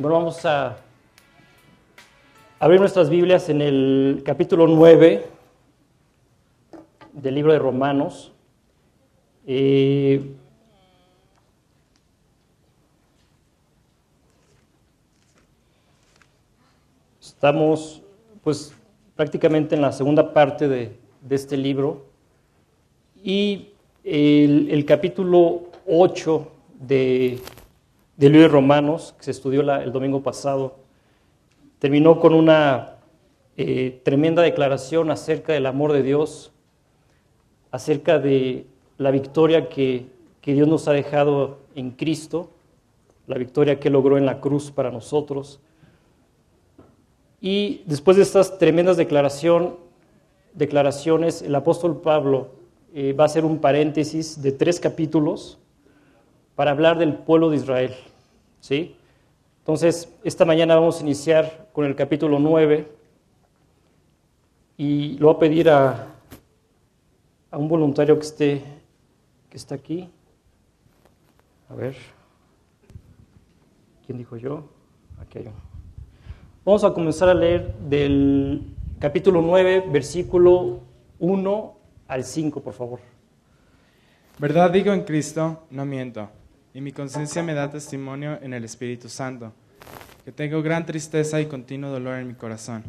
Bueno, vamos a abrir nuestras Biblias en el capítulo 9 del libro de Romanos. Eh, estamos pues prácticamente en la segunda parte de, este libro y el, el capítulo 8 de, del libro de Romanos, que se estudió el domingo pasado, terminó con una eh, tremenda declaración acerca del amor de Dios, acerca de la victoria que, que Dios nos ha dejado en Cristo, la victoria que logró en la cruz para nosotros. Y después de estas tremendas declaración, declaraciones, el apóstol Pablo eh, va a hacer un paréntesis de tres capítulos para hablar del pueblo de Israel. ¿Sí? Entonces, esta mañana vamos a iniciar con el capítulo 9 y lo voy a pedir a, a un voluntario que esté que está aquí. A ver. ¿Quién dijo yo? Aquí hay uno. Vamos a comenzar a leer del capítulo 9, versículo 1 al 5, por favor. Verdad digo en Cristo, no miento, y mi conciencia me da testimonio en el Espíritu Santo, que tengo gran tristeza y continuo dolor en mi corazón,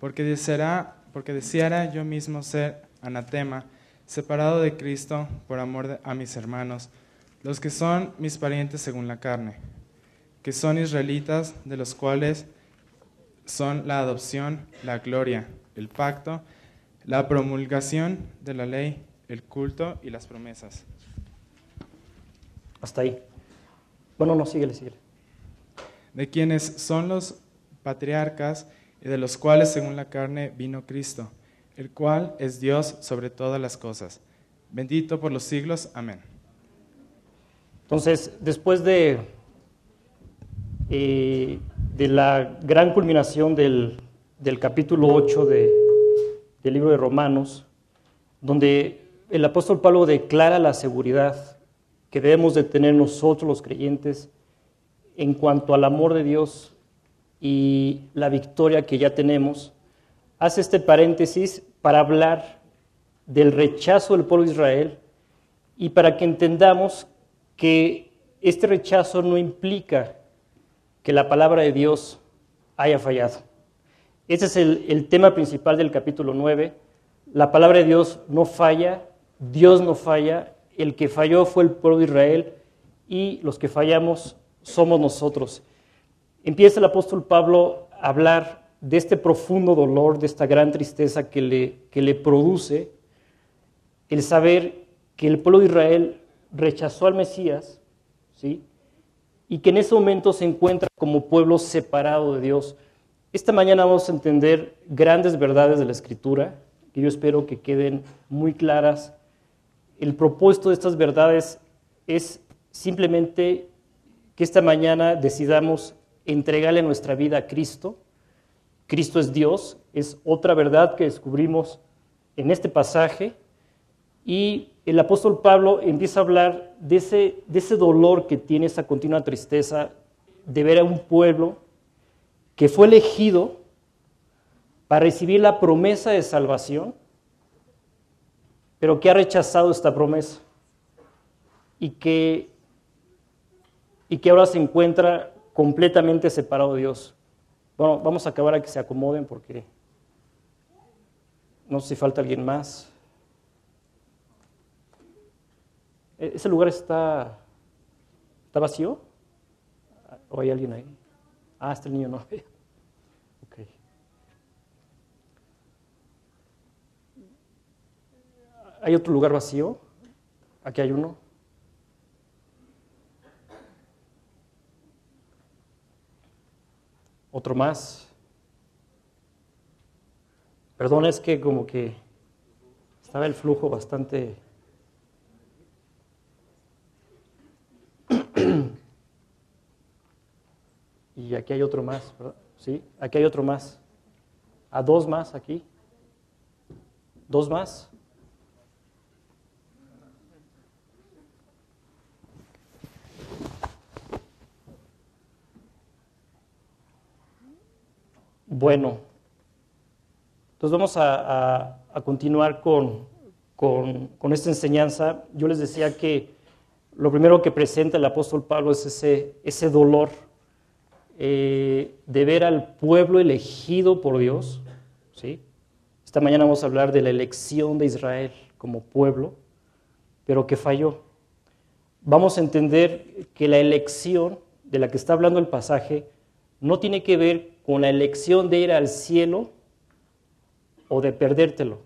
porque deseara, porque deseara yo mismo ser anatema, separado de Cristo por amor a mis hermanos, los que son mis parientes según la carne, que son israelitas, de los cuales son la adopción, la gloria, el pacto, la promulgación de la ley, el culto y las promesas. Hasta ahí. Bueno, no, síguele, síguele. de quienes son los patriarcas y de los cuales según la carne vino Cristo, el cual es Dios sobre todas las cosas. Bendito por los siglos. Amén. Entonces, después de, eh, de la gran culminación del, del capítulo 8 de- del libro de Romanos, donde el apóstol Pablo declara la seguridad que debemos de tener nosotros los creyentes en cuanto al amor de Dios y la victoria que ya tenemos, hace este paréntesis para hablar del rechazo del pueblo de Israel y para que entendamos que este rechazo no implica que la palabra de Dios haya fallado. Ese es el, el tema principal del capítulo 9. La palabra de Dios no falla, Dios no falla, el que falló fue el pueblo de Israel y los que fallamos somos nosotros. Empieza el apóstol Pablo a hablar de este profundo dolor, de esta gran tristeza que le, que le produce el saber que el pueblo de Israel rechazó al Mesías, ¿sí? Y que en ese momento se encuentra como pueblo separado de Dios. Esta mañana vamos a entender grandes verdades de la Escritura, que yo espero que queden muy claras. El propósito de estas verdades es simplemente que esta mañana decidamos entregarle nuestra vida a Cristo. Cristo es Dios, es otra verdad que descubrimos en este pasaje. Y el apóstol Pablo empieza a hablar de ese, de ese dolor que tiene esa continua tristeza de ver a un pueblo que fue elegido para recibir la promesa de salvación, pero que ha rechazado esta promesa y que, y que ahora se encuentra completamente separado de Dios. Bueno, vamos a acabar a que se acomoden porque no sé si falta alguien más. ¿E- ¿Ese lugar está, está vacío? ¿O hay alguien ahí? Ah, está el niño, no. ¿Hay otro lugar vacío? Aquí hay uno. Otro más. Perdón, es que como que estaba el flujo bastante... Y aquí hay otro más, ¿verdad? Sí, aquí hay otro más. A dos más aquí. Dos más. Bueno, entonces vamos a, continuar con, esta enseñanza. Yo les decía que lo primero que presenta el apóstol Pablo es ese, dolor eh, de ver al pueblo elegido por Dios. ¿sí? Esta mañana vamos a hablar de la elección de Israel como pueblo, pero que falló. Vamos a entender que la elección de la que está hablando el pasaje no tiene que ver con la elección de ir al cielo o de perdértelo.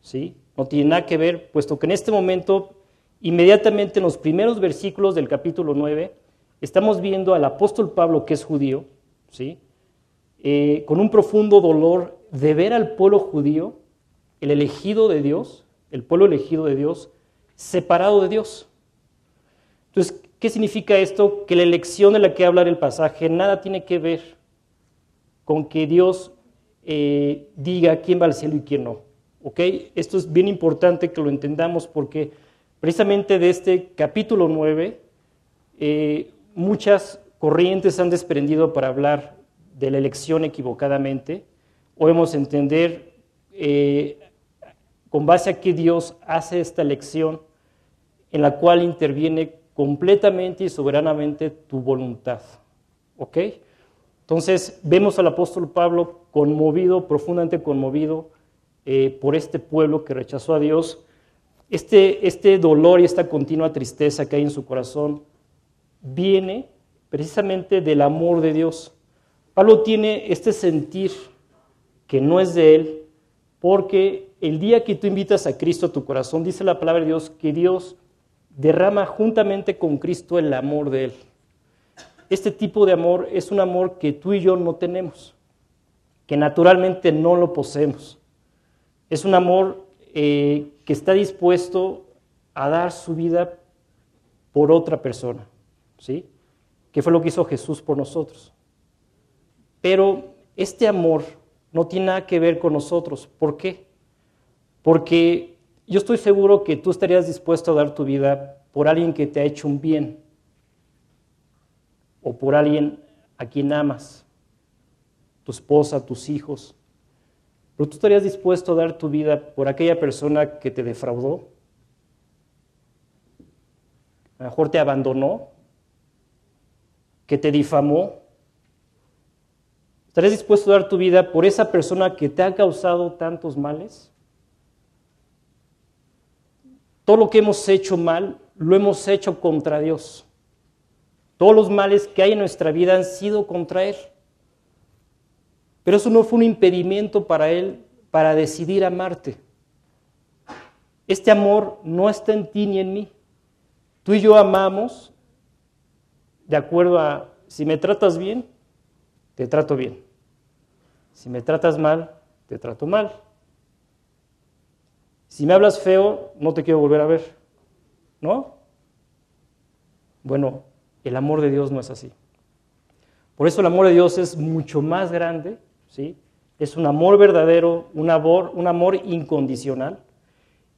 ¿Sí? No tiene nada que ver, puesto que en este momento, inmediatamente en los primeros versículos del capítulo 9, estamos viendo al apóstol Pablo, que es judío, ¿sí? Eh, con un profundo dolor de ver al pueblo judío, el elegido de Dios, el pueblo elegido de Dios, separado de Dios. Entonces, ¿qué significa esto? Que la elección de la que habla el pasaje nada tiene que ver con que Dios eh, diga quién va al cielo y quién no. ¿Ok? Esto es bien importante que lo entendamos porque precisamente de este capítulo 9 eh, muchas corrientes han desprendido para hablar de la elección equivocadamente. O hemos entender eh, con base a que Dios hace esta elección en la cual interviene completamente y soberanamente tu voluntad. ¿Ok? Entonces vemos al apóstol Pablo conmovido, profundamente conmovido eh, por este pueblo que rechazó a Dios. Este, este dolor y esta continua tristeza que hay en su corazón viene precisamente del amor de Dios. Pablo tiene este sentir que no es de él, porque el día que tú invitas a Cristo a tu corazón, dice la palabra de Dios, que Dios derrama juntamente con Cristo el amor de él este tipo de amor es un amor que tú y yo no tenemos, que naturalmente no lo poseemos. Es un amor eh, que está dispuesto a dar su vida por otra persona, ¿sí? Que fue lo que hizo Jesús por nosotros. Pero este amor no tiene nada que ver con nosotros. ¿Por qué? Porque yo estoy seguro que tú estarías dispuesto a dar tu vida por alguien que te ha hecho un bien, o por alguien a quien amas, tu esposa, tus hijos. Pero tú estarías dispuesto a dar tu vida por aquella persona que te defraudó, a lo mejor te abandonó, que te difamó. ¿Estarías dispuesto a dar tu vida por esa persona que te ha causado tantos males? Todo lo que hemos hecho mal, lo hemos hecho contra Dios. Todos los males que hay en nuestra vida han sido contra Él. Pero eso no fue un impedimento para Él para decidir amarte. Este amor no está en ti ni en mí. Tú y yo amamos de acuerdo a, si me tratas bien, te trato bien. Si me tratas mal, te trato mal. Si me hablas feo, no te quiero volver a ver. ¿No? Bueno, el amor de Dios no es así. Por eso el amor de Dios es mucho más grande, ¿sí? Es un amor verdadero, un amor, un amor incondicional.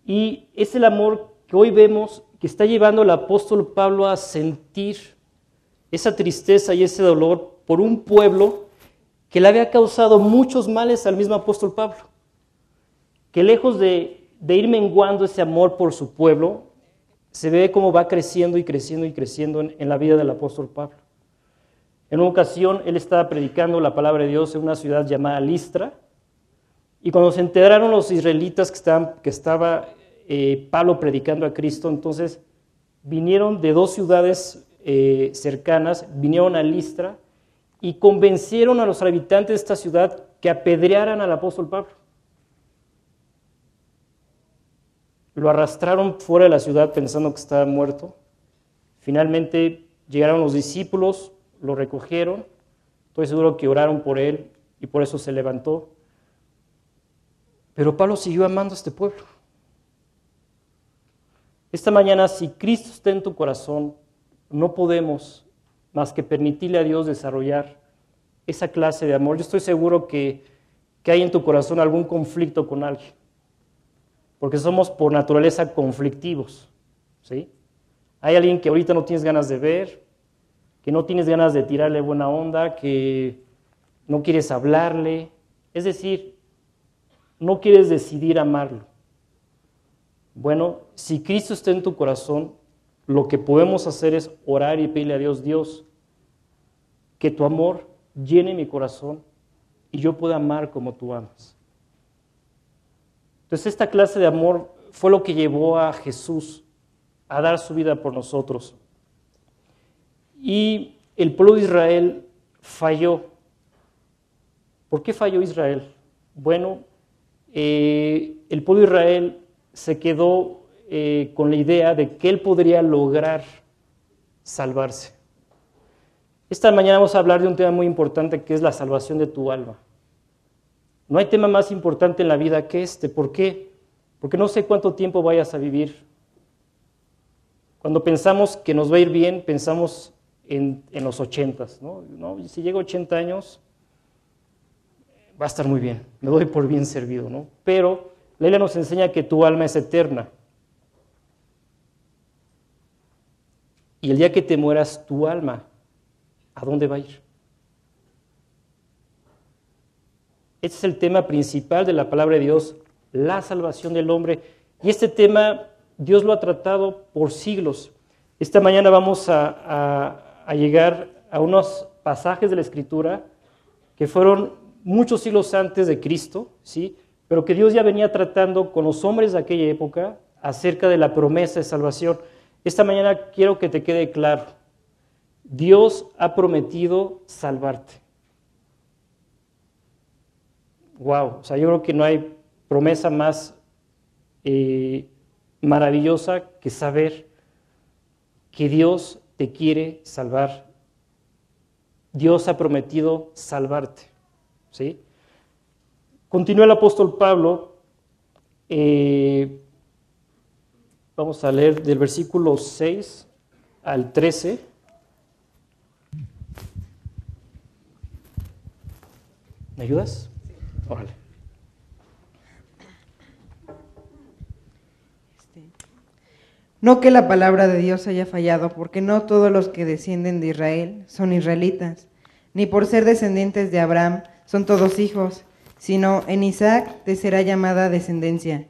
Y es el amor que hoy vemos que está llevando al apóstol Pablo a sentir esa tristeza y ese dolor por un pueblo que le había causado muchos males al mismo apóstol Pablo. Que lejos de, de ir menguando ese amor por su pueblo, se ve cómo va creciendo y creciendo y creciendo en, la vida del apóstol Pablo. En una ocasión él estaba predicando la palabra de Dios en una ciudad llamada Listra, y cuando se enteraron los israelitas que, estaba eh, Pablo predicando a Cristo, entonces vinieron de dos ciudades eh, cercanas, vinieron a Listra y convencieron a los habitantes de esta ciudad que apedrearan al apóstol Pablo. Lo arrastraron fuera de la ciudad pensando que estaba muerto. Finalmente llegaron los discípulos, lo recogieron. Estoy seguro que oraron por él y por eso se levantó. Pero Pablo siguió amando a este pueblo. Esta mañana, si Cristo está en tu corazón, no podemos más que permitirle a Dios desarrollar esa clase de amor. Yo estoy seguro que, que hay en tu corazón algún conflicto con alguien porque somos por naturaleza conflictivos. ¿sí? Hay alguien que ahorita no tienes ganas de ver, que no tienes ganas de tirarle buena onda, que no quieres hablarle, es decir, no quieres decidir amarlo. Bueno, si Cristo está en tu corazón, lo que podemos hacer es orar y pedirle a Dios, Dios, que tu amor llene mi corazón y yo pueda amar como tú amas. Entonces esta clase de amor fue lo que llevó a Jesús a dar su vida por nosotros. Y el pueblo de Israel falló. ¿Por qué falló Israel? Bueno, eh, el pueblo de Israel se quedó eh, con la idea de que él podría lograr salvarse. Esta mañana vamos a hablar de un tema muy importante que es la salvación de tu alma. No hay tema más importante en la vida que este. ¿Por qué? Porque no sé cuánto tiempo vayas a vivir. Cuando pensamos que nos va a ir bien, pensamos en, los ochentas. ¿no? Si llego a 80 años, va a estar muy bien. Me doy por bien servido. ¿no? Pero la nos enseña que tu alma es eterna. Y el día que te mueras, tu alma, ¿a dónde va a ir? Este es el tema principal de la palabra de Dios, la salvación del hombre. Y este tema Dios lo ha tratado por siglos. Esta mañana vamos a, llegar a unos pasajes de la Escritura que fueron muchos siglos antes de Cristo, ¿sí? pero que Dios ya venía tratando con los hombres de aquella época acerca de la promesa de salvación. Esta mañana quiero que te quede claro, Dios ha prometido salvarte. Wow, o sea, yo creo que no hay promesa más eh, maravillosa que saber que Dios te quiere salvar. Dios ha prometido salvarte. ¿sí? Continúa el apóstol Pablo. Eh, vamos a leer del versículo 6 al 13. ¿Me ayudas? Este, no que la palabra de Dios haya fallado, porque no todos los que descienden de Israel son israelitas, ni por ser descendientes de Abraham son todos hijos sino en Isaac te será llamada descendencia.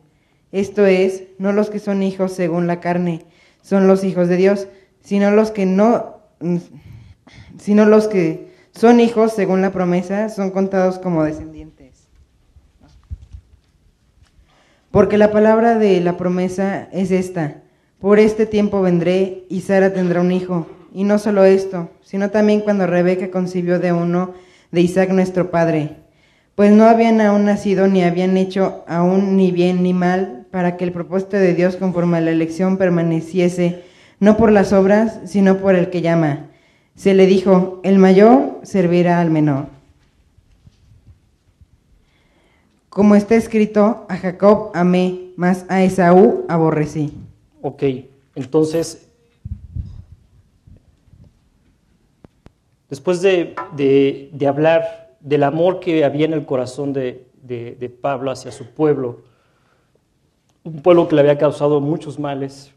Esto es, no los que son hijos según la carne, son los hijos de Dios, sino los que no, sino los que son hijos según la promesa, son contados como descendientes. Porque la palabra de la promesa es esta, por este tiempo vendré y Sara tendrá un hijo. Y no solo esto, sino también cuando Rebeca concibió de uno de Isaac nuestro padre pues no habían aún nacido ni habían hecho aún ni bien ni mal para que el propósito de Dios conforme a la elección permaneciese, no por las obras, sino por el que llama. Se le dijo, el mayor servirá al menor. Como está escrito, a Jacob amé, mas a Esaú aborrecí. Ok, entonces, después de, de, de hablar del amor que había en el corazón de, Pablo hacia su pueblo, un pueblo que le había causado muchos males,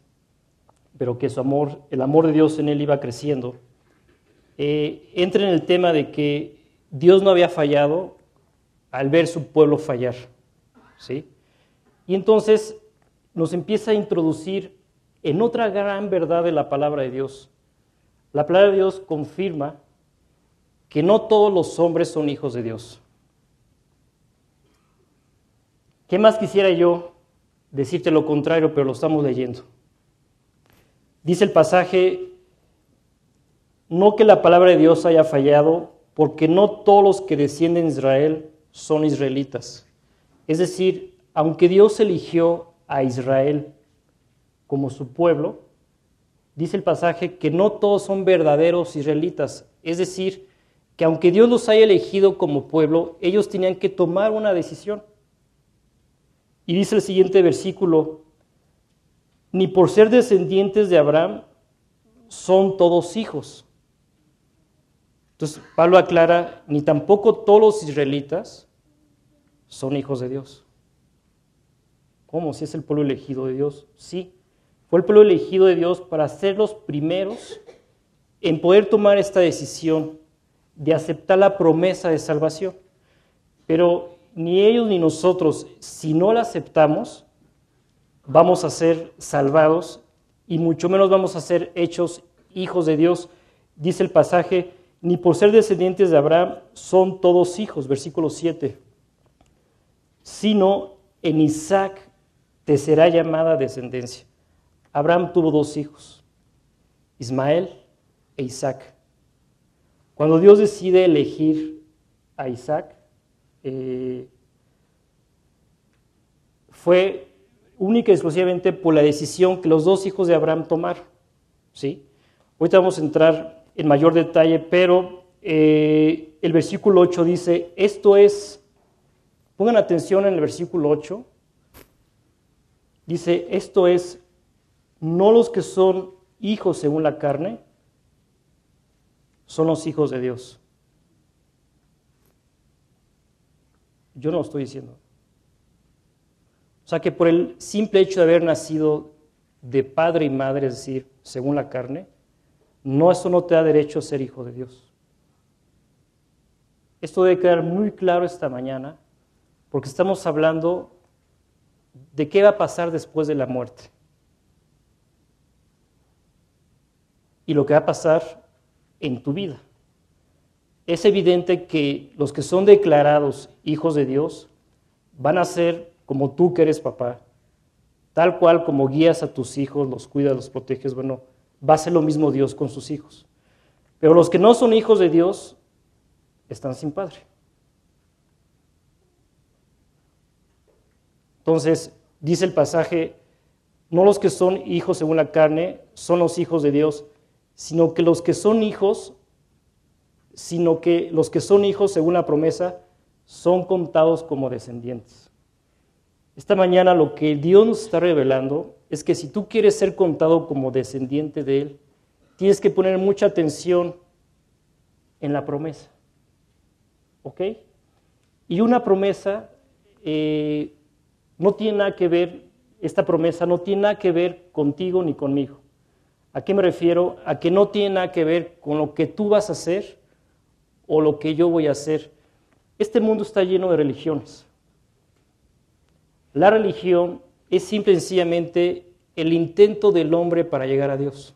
pero que su amor, el amor de Dios en él iba creciendo, eh, entra en el tema de que Dios no había fallado al ver su pueblo fallar. ¿sí? Y entonces nos empieza a introducir en otra gran verdad de la palabra de Dios. La palabra de Dios confirma que no todos los hombres son hijos de Dios. ¿Qué más quisiera yo decirte lo contrario, pero lo estamos leyendo? Dice el pasaje, no que la palabra de Dios haya fallado, porque no todos los que descienden de Israel son israelitas. Es decir, aunque Dios eligió a Israel como su pueblo, dice el pasaje que no todos son verdaderos israelitas. Es decir, que aunque Dios los haya elegido como pueblo, ellos tenían que tomar una decisión. Y dice el siguiente versículo, ni por ser descendientes de Abraham son todos hijos. Entonces Pablo aclara, ni tampoco todos los israelitas son hijos de Dios. ¿Cómo? Si es el pueblo elegido de Dios. Sí, fue el pueblo elegido de Dios para ser los primeros en poder tomar esta decisión de aceptar la promesa de salvación. Pero ni ellos ni nosotros, si no la aceptamos, vamos a ser salvados y mucho menos vamos a ser hechos hijos de Dios. Dice el pasaje, ni por ser descendientes de Abraham son todos hijos, versículo 7, sino en Isaac te será llamada descendencia. Abraham tuvo dos hijos, Ismael e Isaac. Cuando Dios decide elegir a Isaac, eh, fue única y exclusivamente por la decisión que los dos hijos de Abraham tomaron. ¿sí? Ahorita vamos a entrar en mayor detalle, pero eh, el versículo 8 dice, esto es, pongan atención en el versículo 8, dice, esto es, no los que son hijos según la carne, son los hijos de Dios. Yo no lo estoy diciendo. O sea que por el simple hecho de haber nacido de padre y madre, es decir, según la carne, no eso no te da derecho a ser hijo de Dios. Esto debe quedar muy claro esta mañana, porque estamos hablando de qué va a pasar después de la muerte. Y lo que va a pasar en tu vida. Es evidente que los que son declarados hijos de Dios van a ser como tú que eres papá, tal cual como guías a tus hijos, los cuidas, los proteges, bueno, va a ser lo mismo Dios con sus hijos. Pero los que no son hijos de Dios están sin padre. Entonces, dice el pasaje, no los que son hijos según la carne son los hijos de Dios, sino que los que son hijos, sino que los que son hijos según la promesa son contados como descendientes. Esta mañana lo que Dios nos está revelando es que si tú quieres ser contado como descendiente de Él, tienes que poner mucha atención en la promesa. ¿Ok? Y una promesa eh, no tiene nada que ver, esta promesa no tiene nada que ver contigo ni conmigo. ¿A qué me refiero? A que no tiene nada que ver con lo que tú vas a hacer o lo que yo voy a hacer. Este mundo está lleno de religiones. La religión es simple y sencillamente el intento del hombre para llegar a Dios.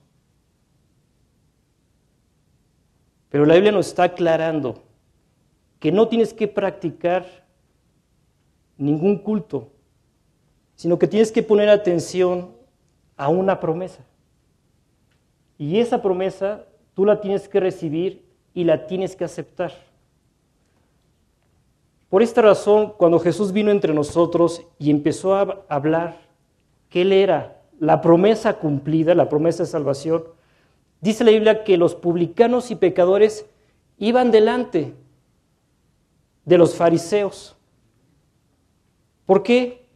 Pero la Biblia nos está aclarando que no tienes que practicar ningún culto, sino que tienes que poner atención a una promesa. Y esa promesa tú la tienes que recibir y la tienes que aceptar. Por esta razón, cuando Jesús vino entre nosotros y empezó a hablar que Él era la promesa cumplida, la promesa de salvación, dice la Biblia que los publicanos y pecadores iban delante de los fariseos. ¿Por qué?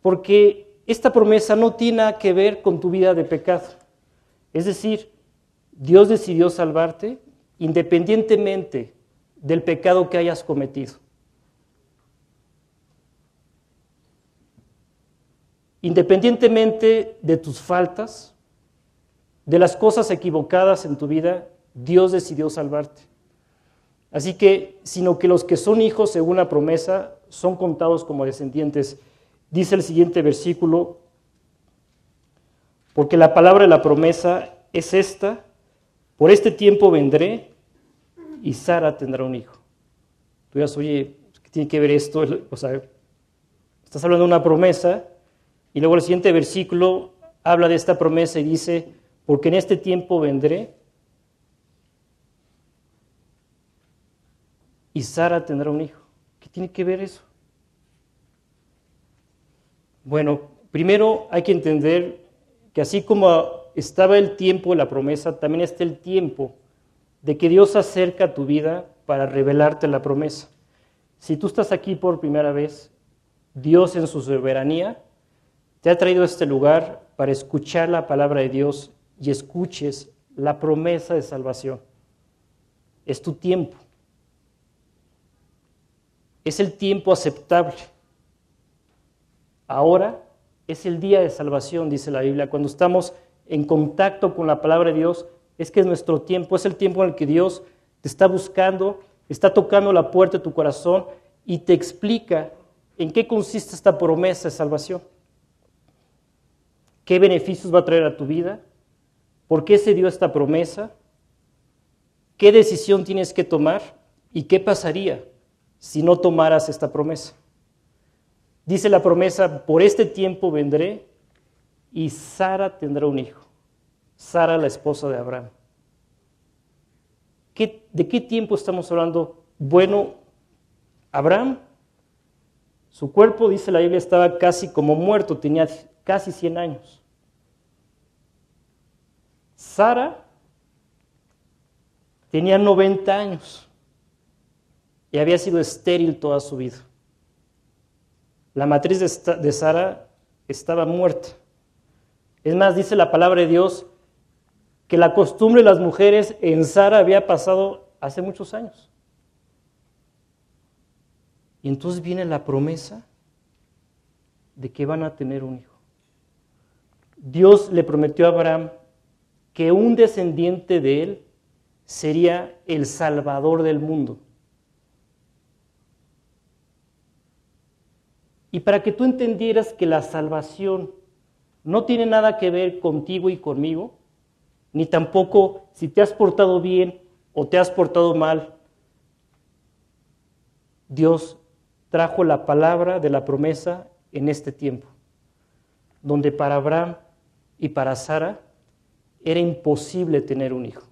Porque esta promesa no tiene nada que ver con tu vida de pecado. Es decir, Dios decidió salvarte independientemente del pecado que hayas cometido. Independientemente de tus faltas, de las cosas equivocadas en tu vida, Dios decidió salvarte. Así que, sino que los que son hijos según la promesa son contados como descendientes. Dice el siguiente versículo, porque la palabra de la promesa es esta, por este tiempo vendré y Sara tendrá un hijo. Tú dirás, oye, ¿qué tiene que ver esto? O sea, estás hablando de una promesa y luego el siguiente versículo habla de esta promesa y dice, porque en este tiempo vendré y Sara tendrá un hijo. ¿Qué tiene que ver eso? Bueno, primero hay que entender que así como estaba el tiempo de la promesa, también está el tiempo de que Dios acerca a tu vida para revelarte la promesa. Si tú estás aquí por primera vez, Dios en su soberanía te ha traído a este lugar para escuchar la palabra de Dios y escuches la promesa de salvación. Es tu tiempo. Es el tiempo aceptable. Ahora es el día de salvación, dice la Biblia. Cuando estamos en contacto con la palabra de Dios, es que es nuestro tiempo, es el tiempo en el que Dios te está buscando, está tocando la puerta de tu corazón y te explica en qué consiste esta promesa de salvación. ¿Qué beneficios va a traer a tu vida? ¿Por qué se dio esta promesa? ¿Qué decisión tienes que tomar? ¿Y qué pasaría si no tomaras esta promesa? Dice la promesa, por este tiempo vendré y Sara tendrá un hijo. Sara, la esposa de Abraham. ¿De qué tiempo estamos hablando? Bueno, Abraham, su cuerpo, dice la Biblia, estaba casi como muerto, tenía casi 100 años. Sara tenía 90 años y había sido estéril toda su vida. La matriz de Sara estaba muerta. Es más, dice la palabra de Dios que la costumbre de las mujeres en Sara había pasado hace muchos años. Y entonces viene la promesa de que van a tener un hijo. Dios le prometió a Abraham que un descendiente de él sería el salvador del mundo. Y para que tú entendieras que la salvación no tiene nada que ver contigo y conmigo, ni tampoco si te has portado bien o te has portado mal, Dios trajo la palabra de la promesa en este tiempo, donde para Abraham y para Sara era imposible tener un hijo.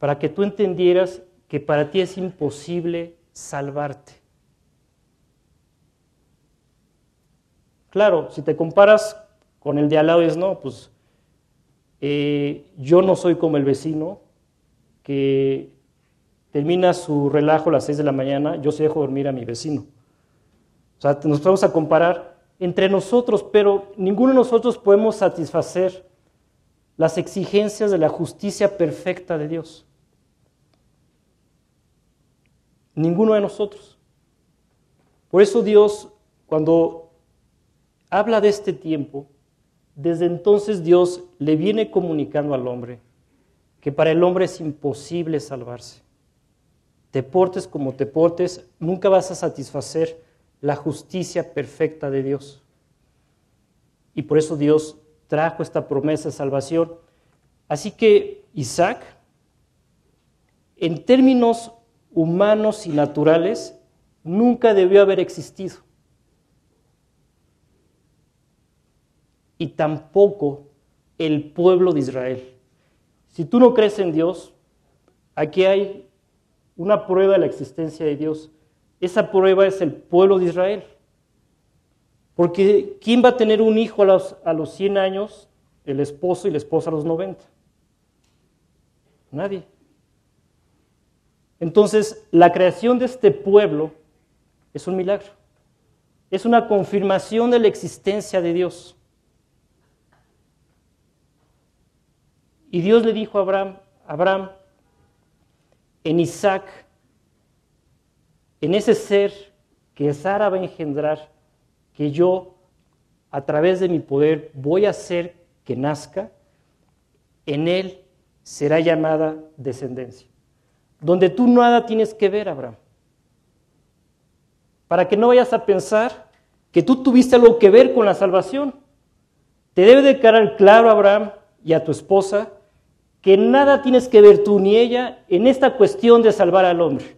Para que tú entendieras que para ti es imposible salvarte. Claro, si te comparas con el de al lado, es no, pues eh, yo no soy como el vecino que termina su relajo a las 6 de la mañana, yo se dejo dormir a mi vecino. O sea, nos vamos a comparar entre nosotros, pero ninguno de nosotros podemos satisfacer las exigencias de la justicia perfecta de Dios. Ninguno de nosotros. Por eso Dios, cuando habla de este tiempo, desde entonces Dios le viene comunicando al hombre que para el hombre es imposible salvarse. Te portes como te portes, nunca vas a satisfacer la justicia perfecta de Dios. Y por eso Dios trajo esta promesa de salvación. Así que Isaac, en términos humanos y naturales, nunca debió haber existido. Y tampoco el pueblo de Israel. Si tú no crees en Dios, aquí hay una prueba de la existencia de Dios. Esa prueba es el pueblo de Israel. Porque ¿quién va a tener un hijo a los, a los 100 años? El esposo y la esposa a los 90. Nadie. Entonces, la creación de este pueblo es un milagro. Es una confirmación de la existencia de Dios. Y Dios le dijo a Abraham, Abraham, en Isaac, en ese ser que Sara va a engendrar, que yo a través de mi poder voy a hacer que nazca, en él será llamada descendencia. Donde tú nada tienes que ver, Abraham. Para que no vayas a pensar que tú tuviste algo que ver con la salvación. Te debe de quedar claro, Abraham, y a tu esposa, que nada tienes que ver tú ni ella en esta cuestión de salvar al hombre.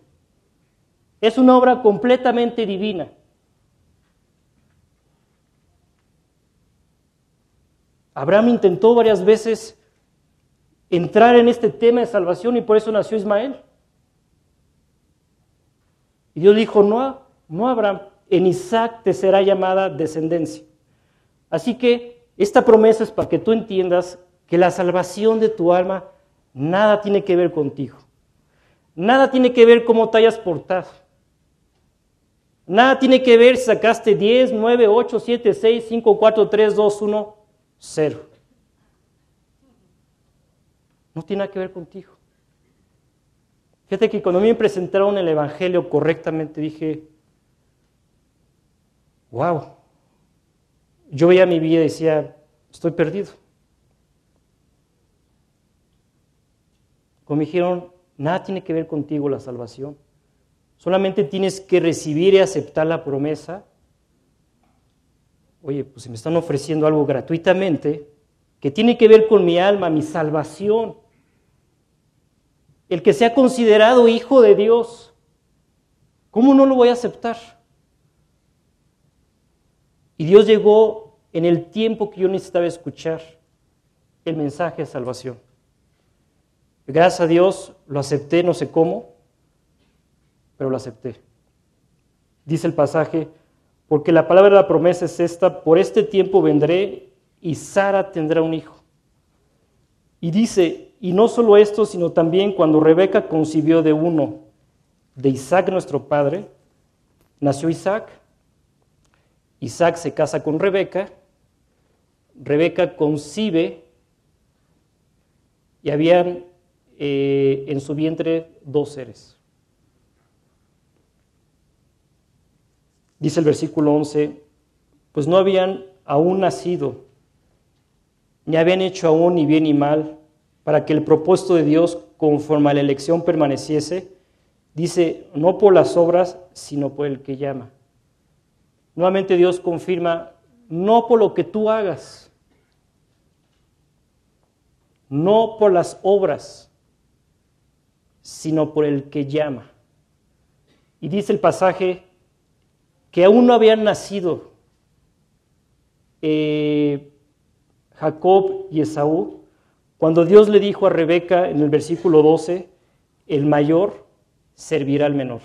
Es una obra completamente divina. Abraham intentó varias veces entrar en este tema de salvación y por eso nació Ismael. Y Dios dijo, no, no Abraham, en Isaac te será llamada descendencia. Así que esta promesa es para que tú entiendas que la salvación de tu alma nada tiene que ver contigo. Nada tiene que ver cómo te hayas portado. Nada tiene que ver si sacaste 10, 9, 8, 7, 6, 5, 4, 3, 2, 1, 0. No tiene nada que ver contigo. Fíjate que cuando a mí me presentaron el Evangelio correctamente dije, wow, yo veía mi vida y decía, estoy perdido. Como dijeron, nada tiene que ver contigo la salvación. Solamente tienes que recibir y aceptar la promesa. Oye, pues si me están ofreciendo algo gratuitamente, que tiene que ver con mi alma, mi salvación. El que sea considerado hijo de Dios, ¿cómo no lo voy a aceptar? Y Dios llegó en el tiempo que yo necesitaba escuchar el mensaje de salvación. Gracias a Dios lo acepté, no sé cómo, pero lo acepté. Dice el pasaje, porque la palabra de la promesa es esta, por este tiempo vendré y Sara tendrá un hijo. Y dice, y no solo esto, sino también cuando Rebeca concibió de uno, de Isaac nuestro padre, nació Isaac, Isaac se casa con Rebeca, Rebeca concibe y habían eh, en su vientre dos seres. Dice el versículo 11, pues no habían aún nacido, ni habían hecho aún ni bien ni mal, para que el propósito de Dios conforme a la elección permaneciese, dice, no por las obras, sino por el que llama. Nuevamente Dios confirma, no por lo que tú hagas, no por las obras, sino por el que llama. Y dice el pasaje que aún no habían nacido eh, Jacob y Esaú, cuando Dios le dijo a Rebeca en el versículo 12, el mayor servirá al menor.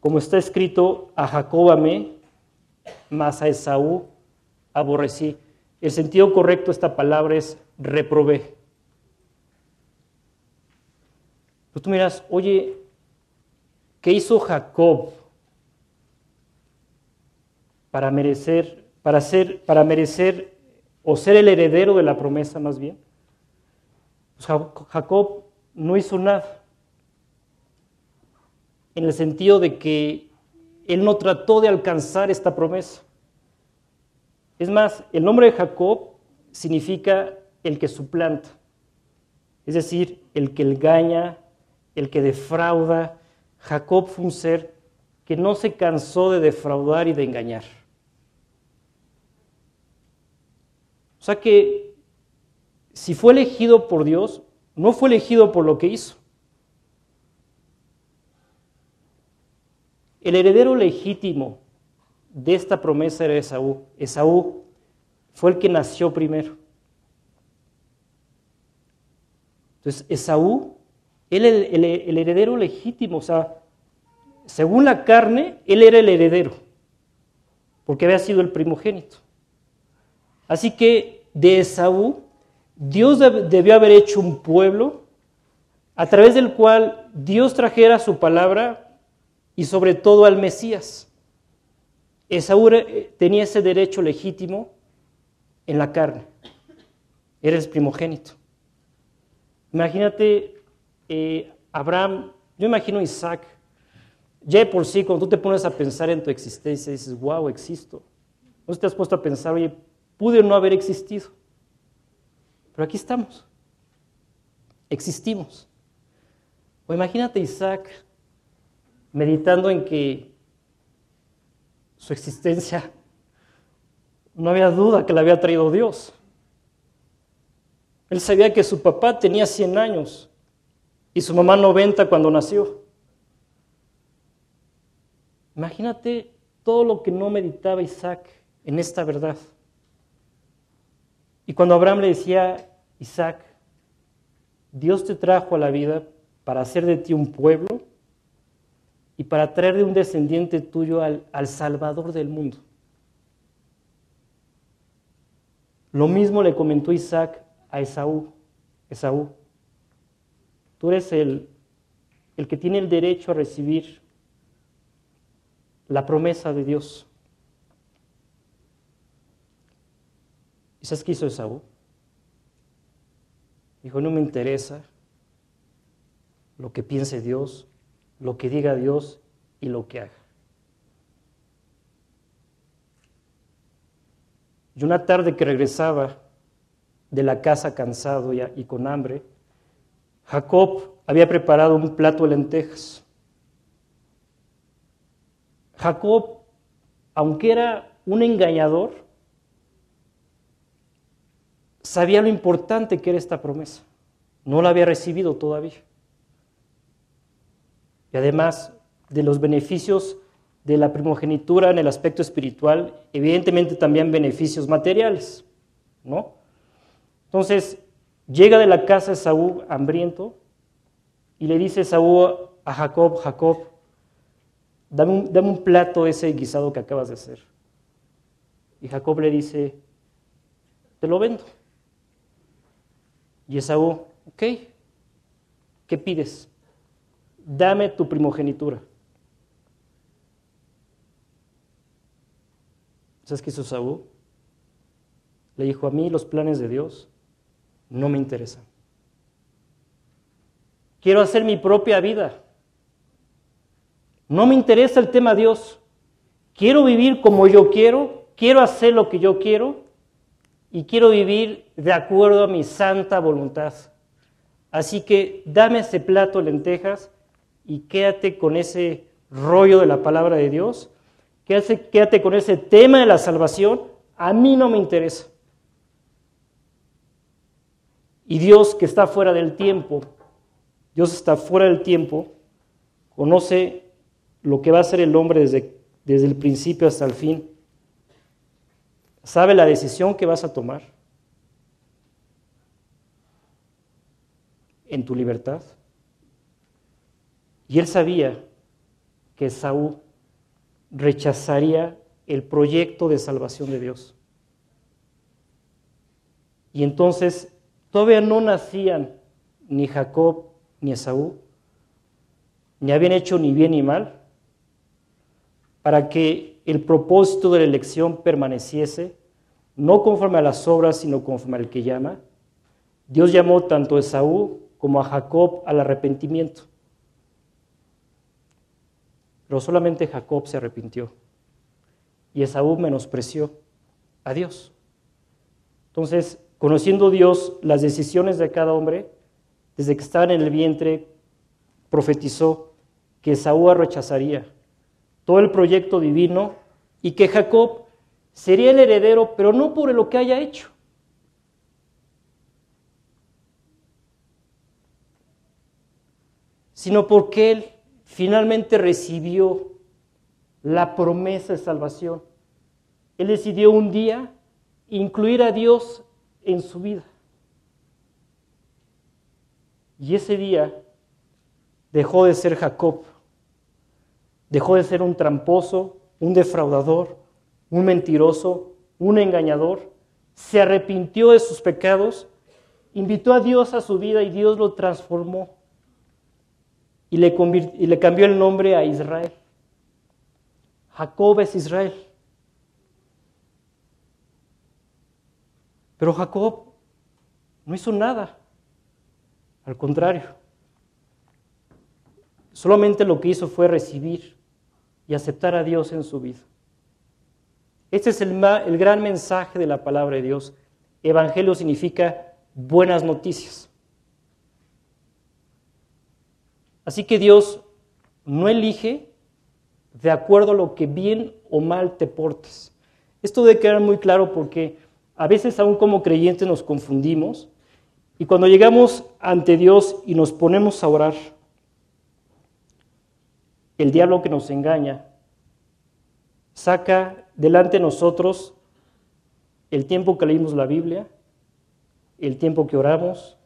Como está escrito, a Jacob amé, mas a Esaú aborrecí. El sentido correcto de esta palabra es reprobé. Pues tú miras, oye, ¿qué hizo Jacob para merecer, para ser, para merecer o ser el heredero de la promesa más bien? Pues Jacob no hizo nada, en el sentido de que él no trató de alcanzar esta promesa. Es más, el nombre de Jacob significa el que suplanta, es decir, el que engaña, el que defrauda. Jacob fue un ser que no se cansó de defraudar y de engañar. O sea que si fue elegido por Dios, no fue elegido por lo que hizo. El heredero legítimo de esta promesa era Esaú. Esaú fue el que nació primero. Entonces, Esaú, él el, el heredero legítimo, o sea, según la carne, él era el heredero, porque había sido el primogénito. Así que de Esaú, Dios debió haber hecho un pueblo a través del cual Dios trajera su palabra y sobre todo al Mesías. Esaú eh, tenía ese derecho legítimo en la carne. Era el primogénito. Imagínate eh, Abraham, yo imagino Isaac. Ya por sí, cuando tú te pones a pensar en tu existencia, dices, wow, existo. ¿No te has puesto a pensar, oye, pude no haber existido? Pero aquí estamos. Existimos. O imagínate Isaac meditando en que su existencia no había duda que la había traído Dios. Él sabía que su papá tenía 100 años y su mamá 90 cuando nació. Imagínate todo lo que no meditaba Isaac en esta verdad. Y cuando Abraham le decía, Isaac, Dios te trajo a la vida para hacer de ti un pueblo y para traer de un descendiente tuyo al, Salvador del mundo. Lo mismo le comentó Isaac a Esaú. Esaú, tú eres el, el que tiene el derecho a recibir la promesa de Dios. ¿Y sabes qué hizo Esaú? Dijo, no me interesa lo que piense Dios, lo que diga Dios y lo que haga. Y una tarde que regresaba de la casa cansado y, con hambre, Jacob había preparado un plato de lentejas. Jacob, aunque era un engañador, sabía lo importante que era esta promesa. No la había recibido todavía. Y además de los beneficios de la primogenitura en el aspecto espiritual, evidentemente también beneficios materiales, ¿no? Entonces, llega de la casa de Saúl hambriento y le dice Saúl a Jacob, Jacob, dame un, dame un plato ese guisado que acabas de hacer. Y Jacob le dice, te lo vendo. Y Esaú, ok, ¿qué pides? Dame tu primogenitura. ¿Sabes qué hizo Esaú? Le dijo, a mí los planes de Dios no me interesan. Quiero hacer mi propia vida. No me interesa el tema Dios. Quiero vivir como yo quiero, quiero hacer lo que yo quiero y quiero vivir de acuerdo a mi santa voluntad. Así que dame ese plato de lentejas y quédate con ese rollo de la palabra de Dios, quédate con ese tema de la salvación, a mí no me interesa. Y Dios que está fuera del tiempo, Dios está fuera del tiempo, conoce lo que va a hacer el hombre desde, desde el principio hasta el fin, sabe la decisión que vas a tomar en tu libertad. Y él sabía que Saúl rechazaría el proyecto de salvación de Dios. Y entonces Todavía no nacían ni Jacob ni Esaú, ni habían hecho ni bien ni mal, para que el propósito de la elección permaneciese, no conforme a las obras, sino conforme al que llama. Dios llamó tanto a Esaú como a Jacob al arrepentimiento. Pero solamente Jacob se arrepintió y Esaú menospreció a Dios. Entonces, Conociendo Dios las decisiones de cada hombre, desde que estaban en el vientre, profetizó que Saúl rechazaría todo el proyecto divino y que Jacob sería el heredero, pero no por lo que haya hecho. sino porque él finalmente recibió la promesa de salvación. Él decidió un día incluir a Dios en su vida. Y ese día dejó de ser Jacob, dejó de ser un tramposo, un defraudador, un mentiroso, un engañador, se arrepintió de sus pecados, invitó a Dios a su vida y Dios lo transformó y le, y le cambió el nombre a Israel. Jacob es Israel. Pero Jacob no hizo nada. Al contrario, solamente lo que hizo fue recibir y aceptar a Dios en su vida. Este es el, el, gran mensaje de la palabra de Dios. Evangelio significa buenas noticias. Así que Dios no elige de acuerdo a lo que bien o mal te portes. Esto debe quedar muy claro porque a veces aún como creyentes nos confundimos y cuando llegamos ante Dios y nos ponemos a orar, el diablo que nos engaña saca delante de nosotros el tiempo que leímos la Biblia, el tiempo que oramos,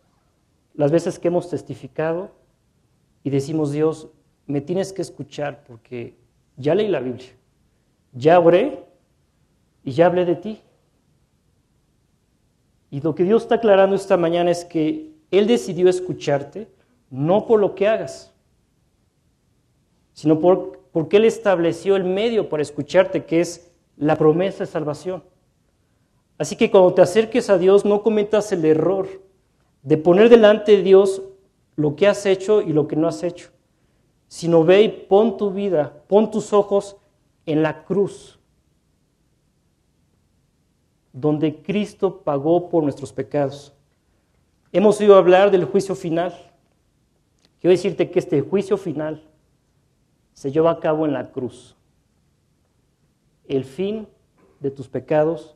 las veces que hemos testificado y decimos, Dios, me tienes que escuchar porque ya leí la Biblia, ya oré y ya hablé de ti. Y lo que Dios está aclarando esta mañana es que Él decidió escucharte no por lo que hagas, sino por, porque Él estableció el medio para escucharte, que es la promesa de salvación. Así que cuando te acerques a Dios, no cometas el error de poner delante de Dios lo que has hecho y lo que no has hecho, sino ve y pon tu vida, pon tus ojos en la cruz donde Cristo pagó por nuestros pecados. Hemos oído hablar del juicio final, quiero decirte que este juicio final se lleva a cabo en la cruz. El fin de tus pecados,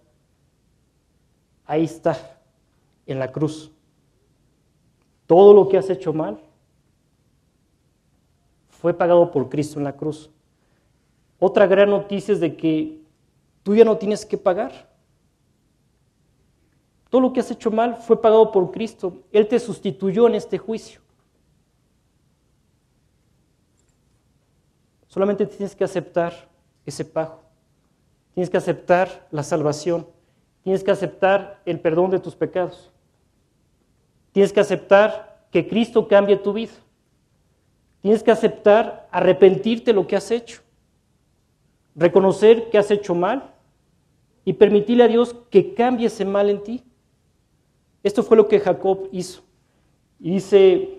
ahí está, en la cruz. Todo lo que has hecho mal fue pagado por Cristo en la cruz. Otra gran noticia es de que tú ya no tienes que pagar. Todo lo que has hecho mal fue pagado por Cristo. Él te sustituyó en este juicio. Solamente tienes que aceptar ese pago. Tienes que aceptar la salvación. Tienes que aceptar el perdón de tus pecados. Tienes que aceptar que Cristo cambie tu vida. Tienes que aceptar, arrepentirte de lo que has hecho. Reconocer que has hecho mal y permitirle a Dios que cambie ese mal en ti. Esto fue lo que Jacob hizo. Y dice,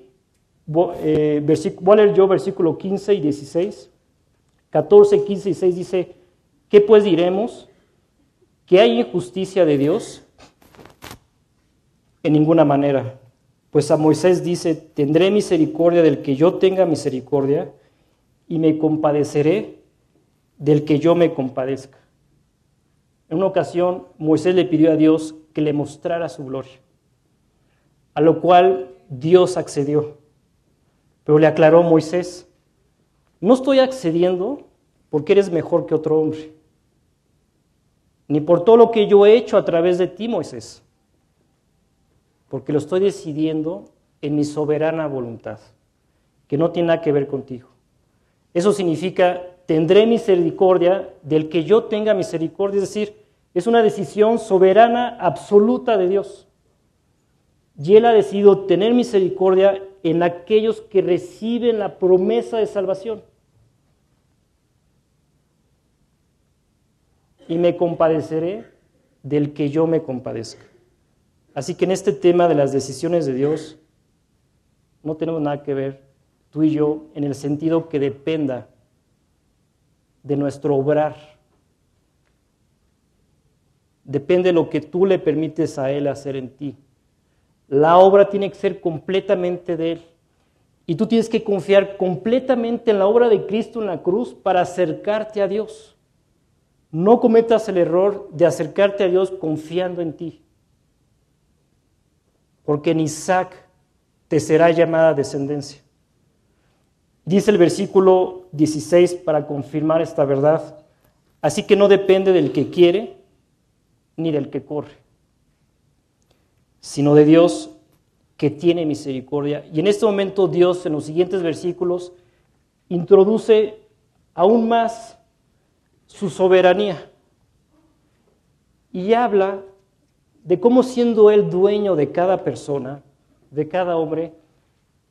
eh, voy a leer yo versículo 15 y 16. 14, 15 y 16 dice, ¿qué pues diremos? ¿Que hay injusticia de Dios? En ninguna manera. Pues a Moisés dice, tendré misericordia del que yo tenga misericordia y me compadeceré del que yo me compadezca. En una ocasión, Moisés le pidió a Dios que le mostrara su gloria, a lo cual Dios accedió. Pero le aclaró Moisés, no estoy accediendo porque eres mejor que otro hombre, ni por todo lo que yo he hecho a través de ti, Moisés, porque lo estoy decidiendo en mi soberana voluntad, que no tiene nada que ver contigo. Eso significa, tendré misericordia del que yo tenga misericordia, es decir, es una decisión soberana absoluta de Dios. Y Él ha decidido tener misericordia en aquellos que reciben la promesa de salvación. y me compadeceré del que yo me compadezca. Así que en este tema de las decisiones de Dios, no tenemos nada que ver tú y yo en el sentido que dependa de nuestro obrar. Depende de lo que tú le permites a Él hacer en ti. La obra tiene que ser completamente de Él. Y tú tienes que confiar completamente en la obra de Cristo en la cruz para acercarte a Dios. No cometas el error de acercarte a Dios confiando en ti, porque en Isaac te será llamada descendencia. Dice el versículo 16 para confirmar esta verdad, así que no depende del que quiere ni del que corre, sino de Dios que tiene misericordia. Y en este momento Dios en los siguientes versículos introduce aún más su soberanía. Y habla de cómo siendo Él dueño de cada persona, de cada hombre,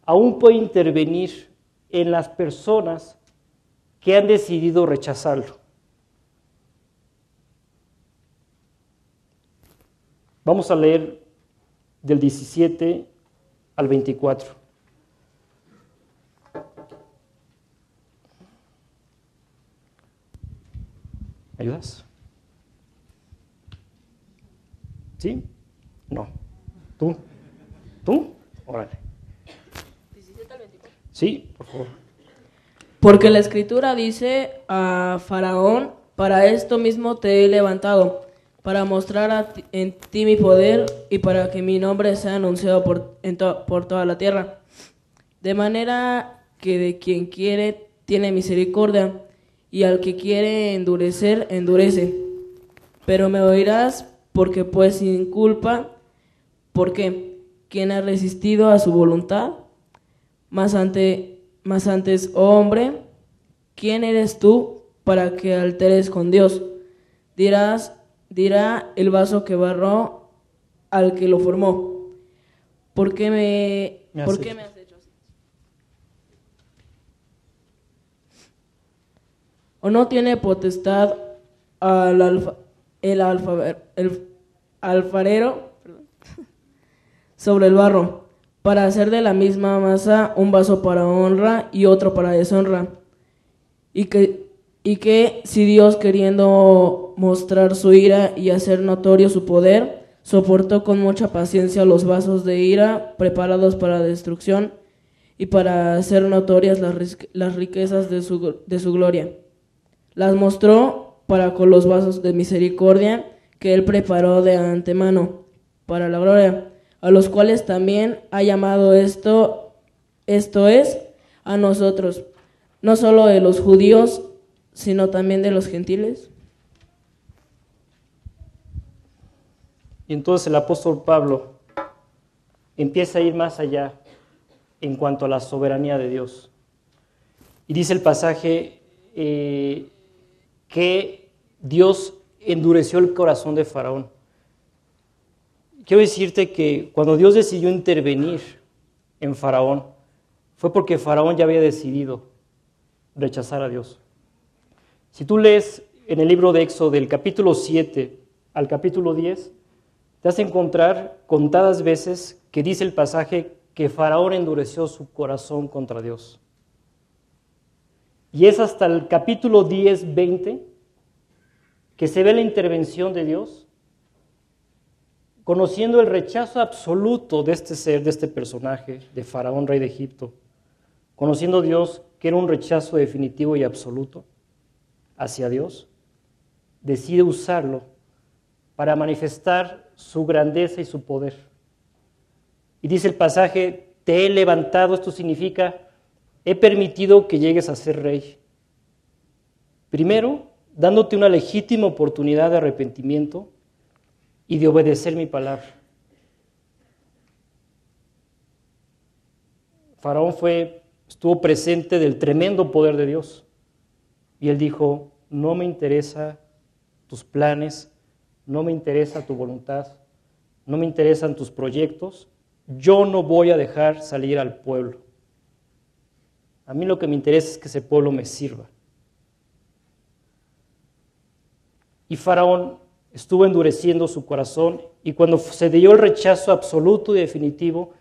aún puede intervenir en las personas que han decidido rechazarlo. Vamos a leer del 17 al 24. ayudas? ¿Sí? No. ¿Tú? ¿Tú? Órale. Sí, por favor. Porque la escritura dice a Faraón, para esto mismo te he levantado, para mostrar en ti mi poder y para que mi nombre sea anunciado por, por toda la tierra. De manera que de quien quiere tiene misericordia y al que quiere endurecer, endurece. Pero me oirás porque pues sin culpa, porque quien ha resistido a su voluntad, más, ante, más antes, oh hombre, ¿quién eres tú para que alteres con Dios? Dirás, dirá el vaso que barró al que lo formó. ¿Por qué me, ¿por qué me o no tiene potestad al el, alfarero sobre el barro para hacer de la misma masa un vaso para honra y otro para deshonra. Y que, y que si Dios queriendo mostrar su ira y hacer notorio su poder, soportó con mucha paciencia los vasos de ira preparados para destrucción, y para hacer notorias las, riquezas de su, de su gloria. Las mostró para con los vasos de misericordia que él preparó de antemano para la gloria, a los cuales también ha llamado esto, esto es, a nosotros, no solo de los judíos, sino también de los gentiles. Y entonces el apóstol Pablo empieza a ir más allá en cuanto a la soberanía de Dios. Y dice el pasaje eh, que Dios endureció el corazón de Faraón. Quiero decirte que cuando Dios decidió intervenir en Faraón, fue porque Faraón ya había decidido rechazar a Dios. Si tú lees en el libro de Éxodo del capítulo 7 al capítulo 10, te vas a encontrar contadas veces que dice el pasaje que Faraón endureció su corazón contra Dios. Y es hasta el capítulo 10, 20 que se ve la intervención de Dios, conociendo el rechazo absoluto de este ser, de este personaje, de Faraón, rey de Egipto, conociendo Dios que era un rechazo definitivo y absoluto hacia Dios, decide usarlo para manifestar su grandeza y su poder. Y dice el pasaje, te he levantado, esto significa, he permitido que llegues a ser rey. Primero, dándote una legítima oportunidad de arrepentimiento y de obedecer mi palabra. Faraón fue, estuvo presente del tremendo poder de Dios. Y él dijo, no me interesa tus planes, no me interesa tu voluntad, no me interesan tus proyectos, yo no voy a dejar salir al pueblo. A mí lo que me interesa es que ese pueblo me sirva. Y Faraón estuvo endureciendo su corazón y cuando se dio el rechazo absoluto y definitivo,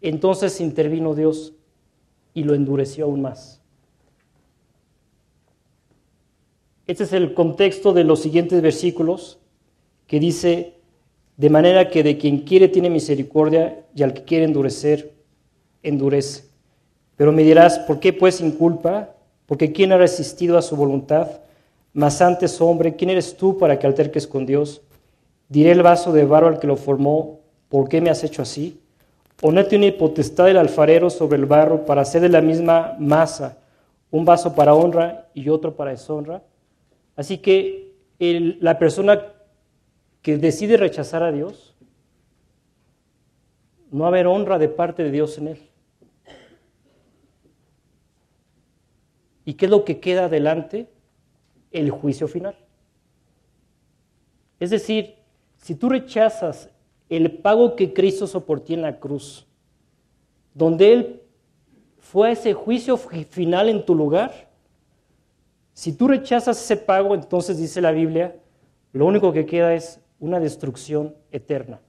entonces intervino Dios y lo endureció aún más. Este es el contexto de los siguientes versículos que dice, de manera que de quien quiere tiene misericordia y al que quiere endurecer, endurece. Pero me dirás, ¿por qué pues sin culpa? Porque ¿quién ha resistido a su voluntad? Mas antes, hombre, ¿quién eres tú para que alterques con Dios? Diré el vaso de barro al que lo formó, ¿por qué me has hecho así? ¿O no tiene potestad el alfarero sobre el barro para hacer de la misma masa un vaso para honra y otro para deshonra? Así que la persona que decide rechazar a Dios, no va a haber honra de parte de Dios en él. ¿Y qué es lo que queda adelante? El juicio final. Es decir, si tú rechazas el pago que Cristo soportó en la cruz, donde Él fue a ese juicio final en tu lugar, si tú rechazas ese pago, entonces dice la Biblia, lo único que queda es una destrucción eterna.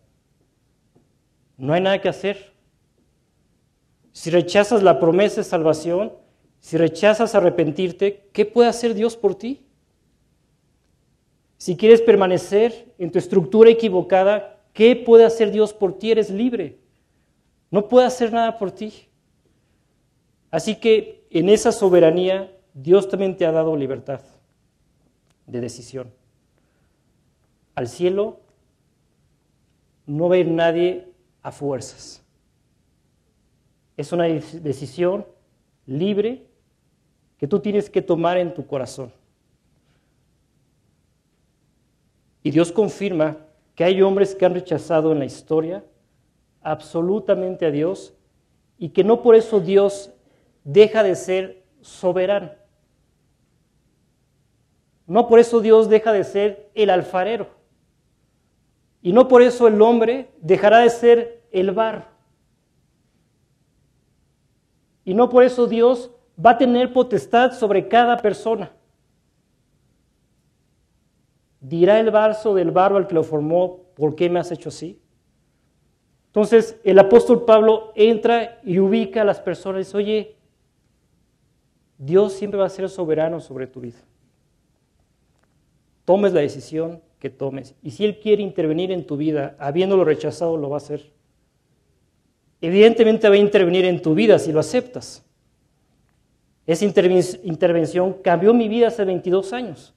No hay nada que hacer. Si rechazas la promesa de salvación, si rechazas arrepentirte, ¿qué puede hacer Dios por ti? Si quieres permanecer en tu estructura equivocada, ¿qué puede hacer Dios por ti? Eres libre. No puede hacer nada por ti. Así que en esa soberanía Dios también te ha dado libertad de decisión al cielo no va ir nadie a fuerzas. Es una decisión libre que tú tienes que tomar en tu corazón. Y Dios confirma que hay hombres que han rechazado en la historia absolutamente a Dios y que no por eso Dios deja de ser soberano. No por eso Dios deja de ser el alfarero. Y no por eso el hombre dejará de ser el barro. Y no por eso Dios va a tener potestad sobre cada persona. Dirá el barzo del barro al que lo formó, ¿por qué me has hecho así? Entonces el apóstol Pablo entra y ubica a las personas y dice, oye, Dios siempre va a ser soberano sobre tu vida. Tomes la decisión que tomes. Y si Él quiere intervenir en tu vida, habiéndolo rechazado, lo va a hacer. evidentemente va a intervenir en tu vida si lo aceptas. Esa intervención cambió mi vida hace 22 años.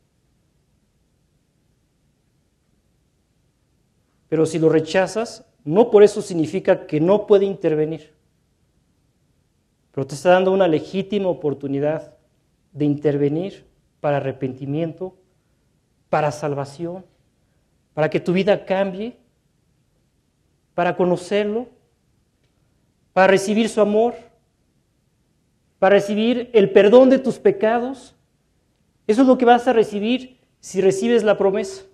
Pero si lo rechazas, no por eso significa que no puede intervenir. Pero te está dando una legítima oportunidad de intervenir para arrepentimiento, para salvación, para que tu vida cambie, para conocerlo, para recibir su amor, para recibir el perdón de tus pecados. Eso es lo que vas a recibir si recibes la promesa.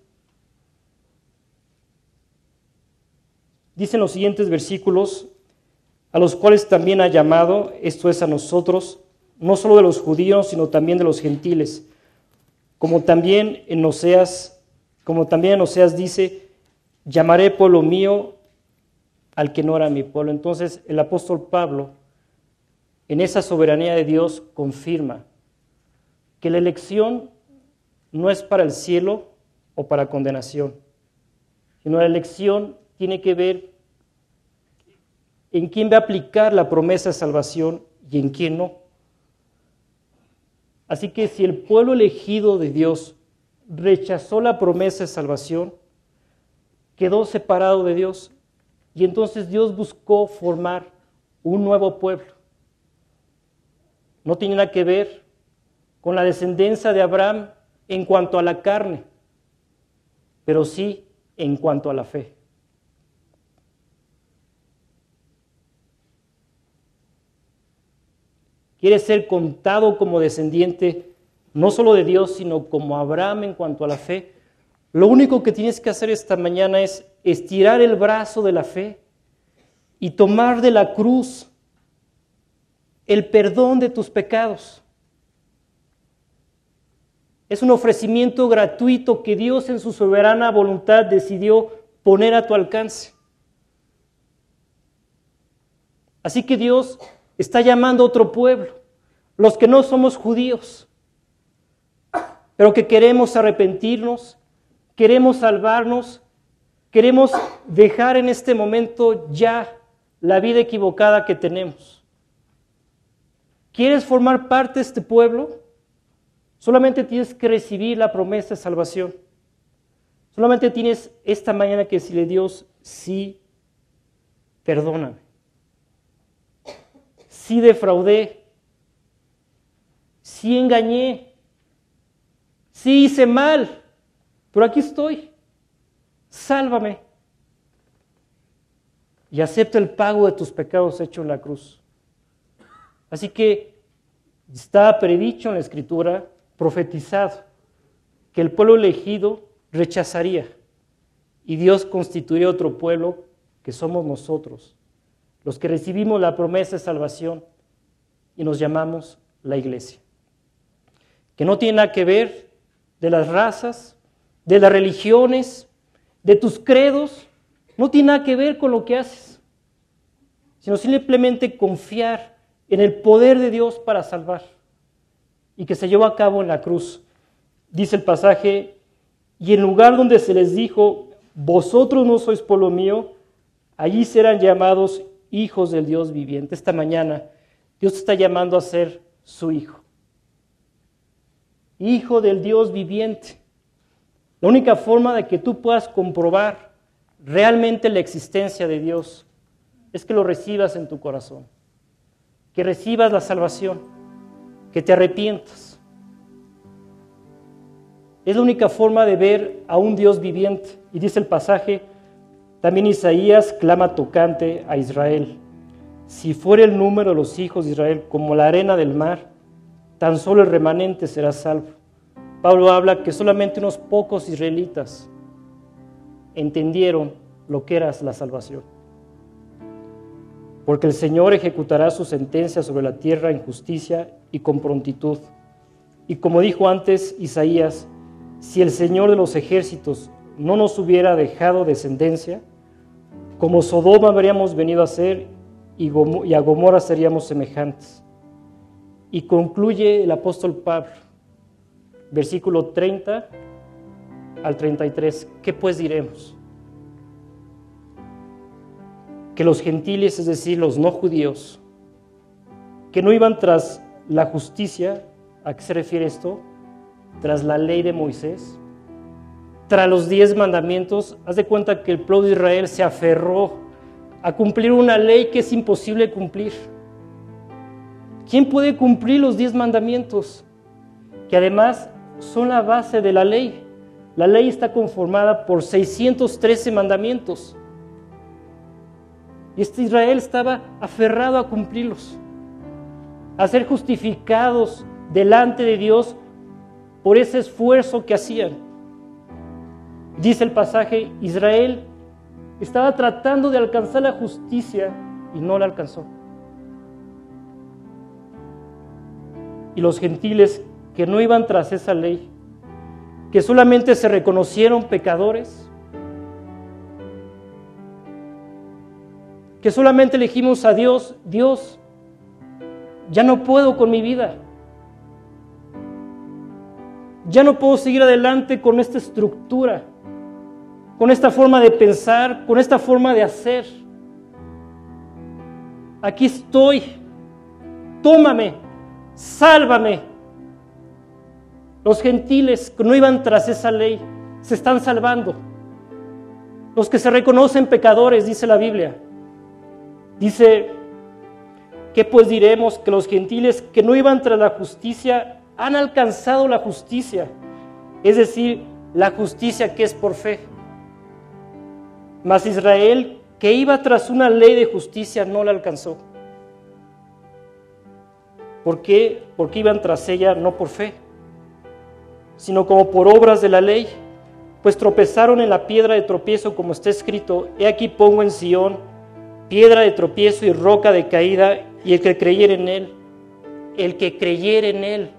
Dicen los siguientes versículos, a los cuales también ha llamado, esto es a nosotros, no solo de los judíos, sino también de los gentiles. Como también en Oseas, como también Oseas dice, llamaré pueblo mío al que no era mi pueblo. Entonces el apóstol Pablo, en esa soberanía de Dios, confirma que la elección no es para el cielo o para condenación, sino la elección tiene que ver en quién va a aplicar la promesa de salvación y en quién no. Así que si el pueblo elegido de Dios rechazó la promesa de salvación, quedó separado de Dios y entonces Dios buscó formar un nuevo pueblo. No tiene nada que ver con la descendencia de Abraham en cuanto a la carne, pero sí en cuanto a la fe. Quiere ser contado como descendiente no solo de Dios, sino como Abraham en cuanto a la fe. Lo único que tienes que hacer esta mañana es estirar el brazo de la fe y tomar de la cruz el perdón de tus pecados. Es un ofrecimiento gratuito que Dios en su soberana voluntad decidió poner a tu alcance. Así que Dios está llamando a otro pueblo, los que no somos judíos, pero que queremos arrepentirnos, queremos salvarnos, queremos dejar en este momento ya la vida equivocada que tenemos. ¿Quieres formar parte de este pueblo? Solamente tienes que recibir la promesa de salvación. Solamente tienes esta mañana que decirle a Dios, sí, perdóname sí defraudé, sí engañé, sí hice mal, pero aquí estoy, sálvame. Y acepta el pago de tus pecados hecho en la cruz. Así que está predicho en la escritura, profetizado, que el pueblo elegido rechazaría y Dios constituiría otro pueblo que somos nosotros los que recibimos la promesa de salvación y nos llamamos la iglesia. Que no tiene nada que ver de las razas, de las religiones, de tus credos, no tiene nada que ver con lo que haces, sino simplemente confiar en el poder de Dios para salvar y que se llevó a cabo en la cruz. Dice el pasaje, y en lugar donde se les dijo, vosotros no sois pueblo mío, allí serán llamados hijos del Dios viviente. Esta mañana Dios está llamando a ser su hijo. Hijo del Dios viviente. La única forma de que tú puedas comprobar realmente la existencia de Dios es que lo recibas en tu corazón, que recibas la salvación, que te arrepientas. Es la única forma de ver a un Dios viviente. Y dice el pasaje, también Isaías clama tocante a Israel. Si fuera el número de los hijos de Israel como la arena del mar, tan solo el remanente será salvo. Pablo habla que solamente unos pocos israelitas entendieron lo que era la salvación. Porque el Señor ejecutará su sentencia sobre la tierra en justicia y con prontitud. Y como dijo antes Isaías, si el Señor de los ejércitos no nos hubiera dejado descendencia, como Sodoma habríamos venido a ser y a Gomorra seríamos semejantes. Y concluye el apóstol Pablo, versículo 30 al 33, ¿qué pues diremos? que los gentiles, es decir, los no judíos, que no iban tras la justicia, ¿a qué se refiere esto? Tras la ley de Moisés, tras los diez mandamientos, haz de cuenta que el pueblo de Israel se aferró a cumplir una ley que es imposible cumplir. ¿Quién puede cumplir los diez mandamientos? Que además son la base de la ley. La ley está conformada por 613 mandamientos. Y este Israel estaba aferrado a cumplirlos, a ser justificados delante de Dios por ese esfuerzo que hacían. Dice el pasaje, Israel estaba tratando de alcanzar la justicia y no la alcanzó. Y los gentiles que no iban tras esa ley, que solamente se reconocieron pecadores, que solamente elegimos a Dios, Dios, ya no puedo con mi vida, ya no puedo seguir adelante con esta estructura, con esta forma de pensar, con esta forma de hacer. Aquí estoy, tómame, sálvame. Los gentiles que no iban tras esa ley se están salvando. Los que se reconocen pecadores, dice la Biblia. Dice, ¿qué pues diremos? Que los gentiles que no iban tras la justicia han alcanzado la justicia. Es decir, la justicia que es por fe. Mas Israel, que iba tras una ley de justicia, no la alcanzó. ¿Por qué? Porque iban tras ella no por fe sino como por obras de la ley, pues tropezaron en la piedra de tropiezo, como está escrito, he aquí pongo en Sión piedra de tropiezo y roca de caída, y el que creyere en él, el que creyere en él.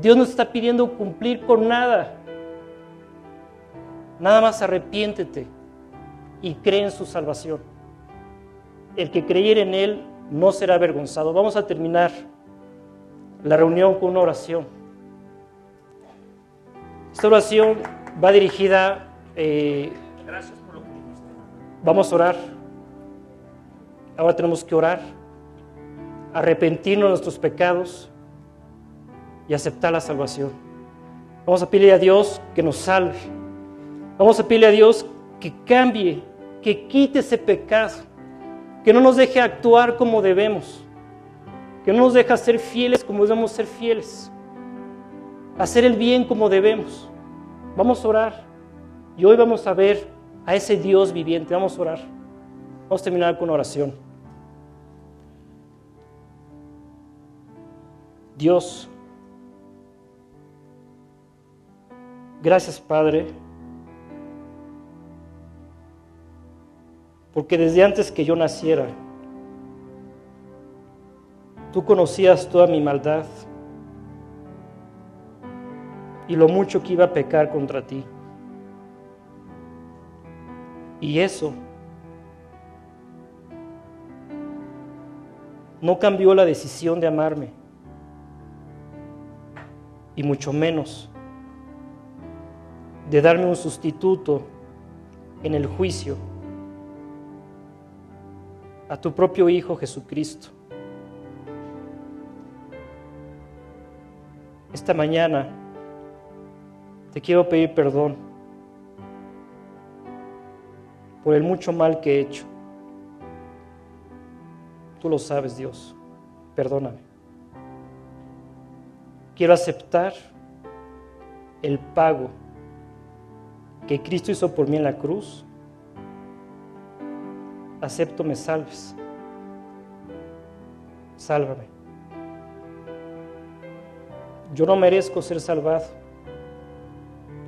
Dios nos está pidiendo cumplir con nada. Nada más arrepiéntete y cree en su salvación. El que creyere en él no será avergonzado. Vamos a terminar la reunión con una oración. Esta oración va dirigida, eh, vamos a orar. Ahora tenemos que orar, arrepentirnos de nuestros pecados y aceptar la salvación. Vamos a pedirle a Dios que nos salve. Vamos a pedirle a Dios que cambie, que quite ese pecado, que no nos deje actuar como debemos, que no nos deje ser fieles como debemos ser fieles, hacer el bien como debemos. Vamos a orar. Y hoy vamos a ver a ese Dios viviente. Vamos a orar. Vamos a terminar con oración. Dios, gracias Padre, porque desde antes que yo naciera, tú conocías toda mi maldad y lo mucho que iba a pecar contra ti. Y eso no cambió la decisión de amarme, y mucho menos de darme un sustituto en el juicio a tu propio Hijo Jesucristo. Esta mañana te quiero pedir perdón por el mucho mal que he hecho. Tú lo sabes, Dios. Perdóname. Quiero aceptar el pago que Cristo hizo por mí en la cruz. Acepto me salves. Sálvame. Yo no merezco ser salvado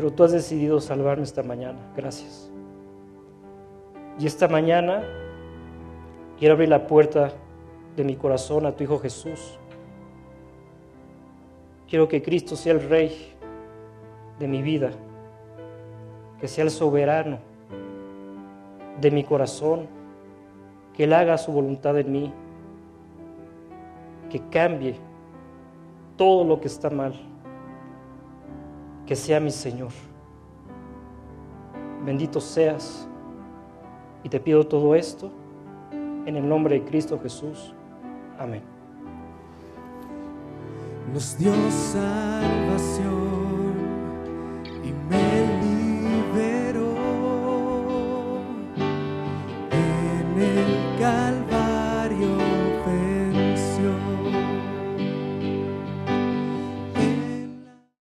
pero tú has decidido salvarme esta mañana. Gracias. Y esta mañana quiero abrir la puerta de mi corazón a tu Hijo Jesús. Quiero que Cristo sea el Rey de mi vida, que sea el soberano de mi corazón, que Él haga su voluntad en mí, que cambie todo lo que está mal que sea mi Señor. Bendito seas Y te pido todo esto en el nombre de Cristo Jesús. Amén.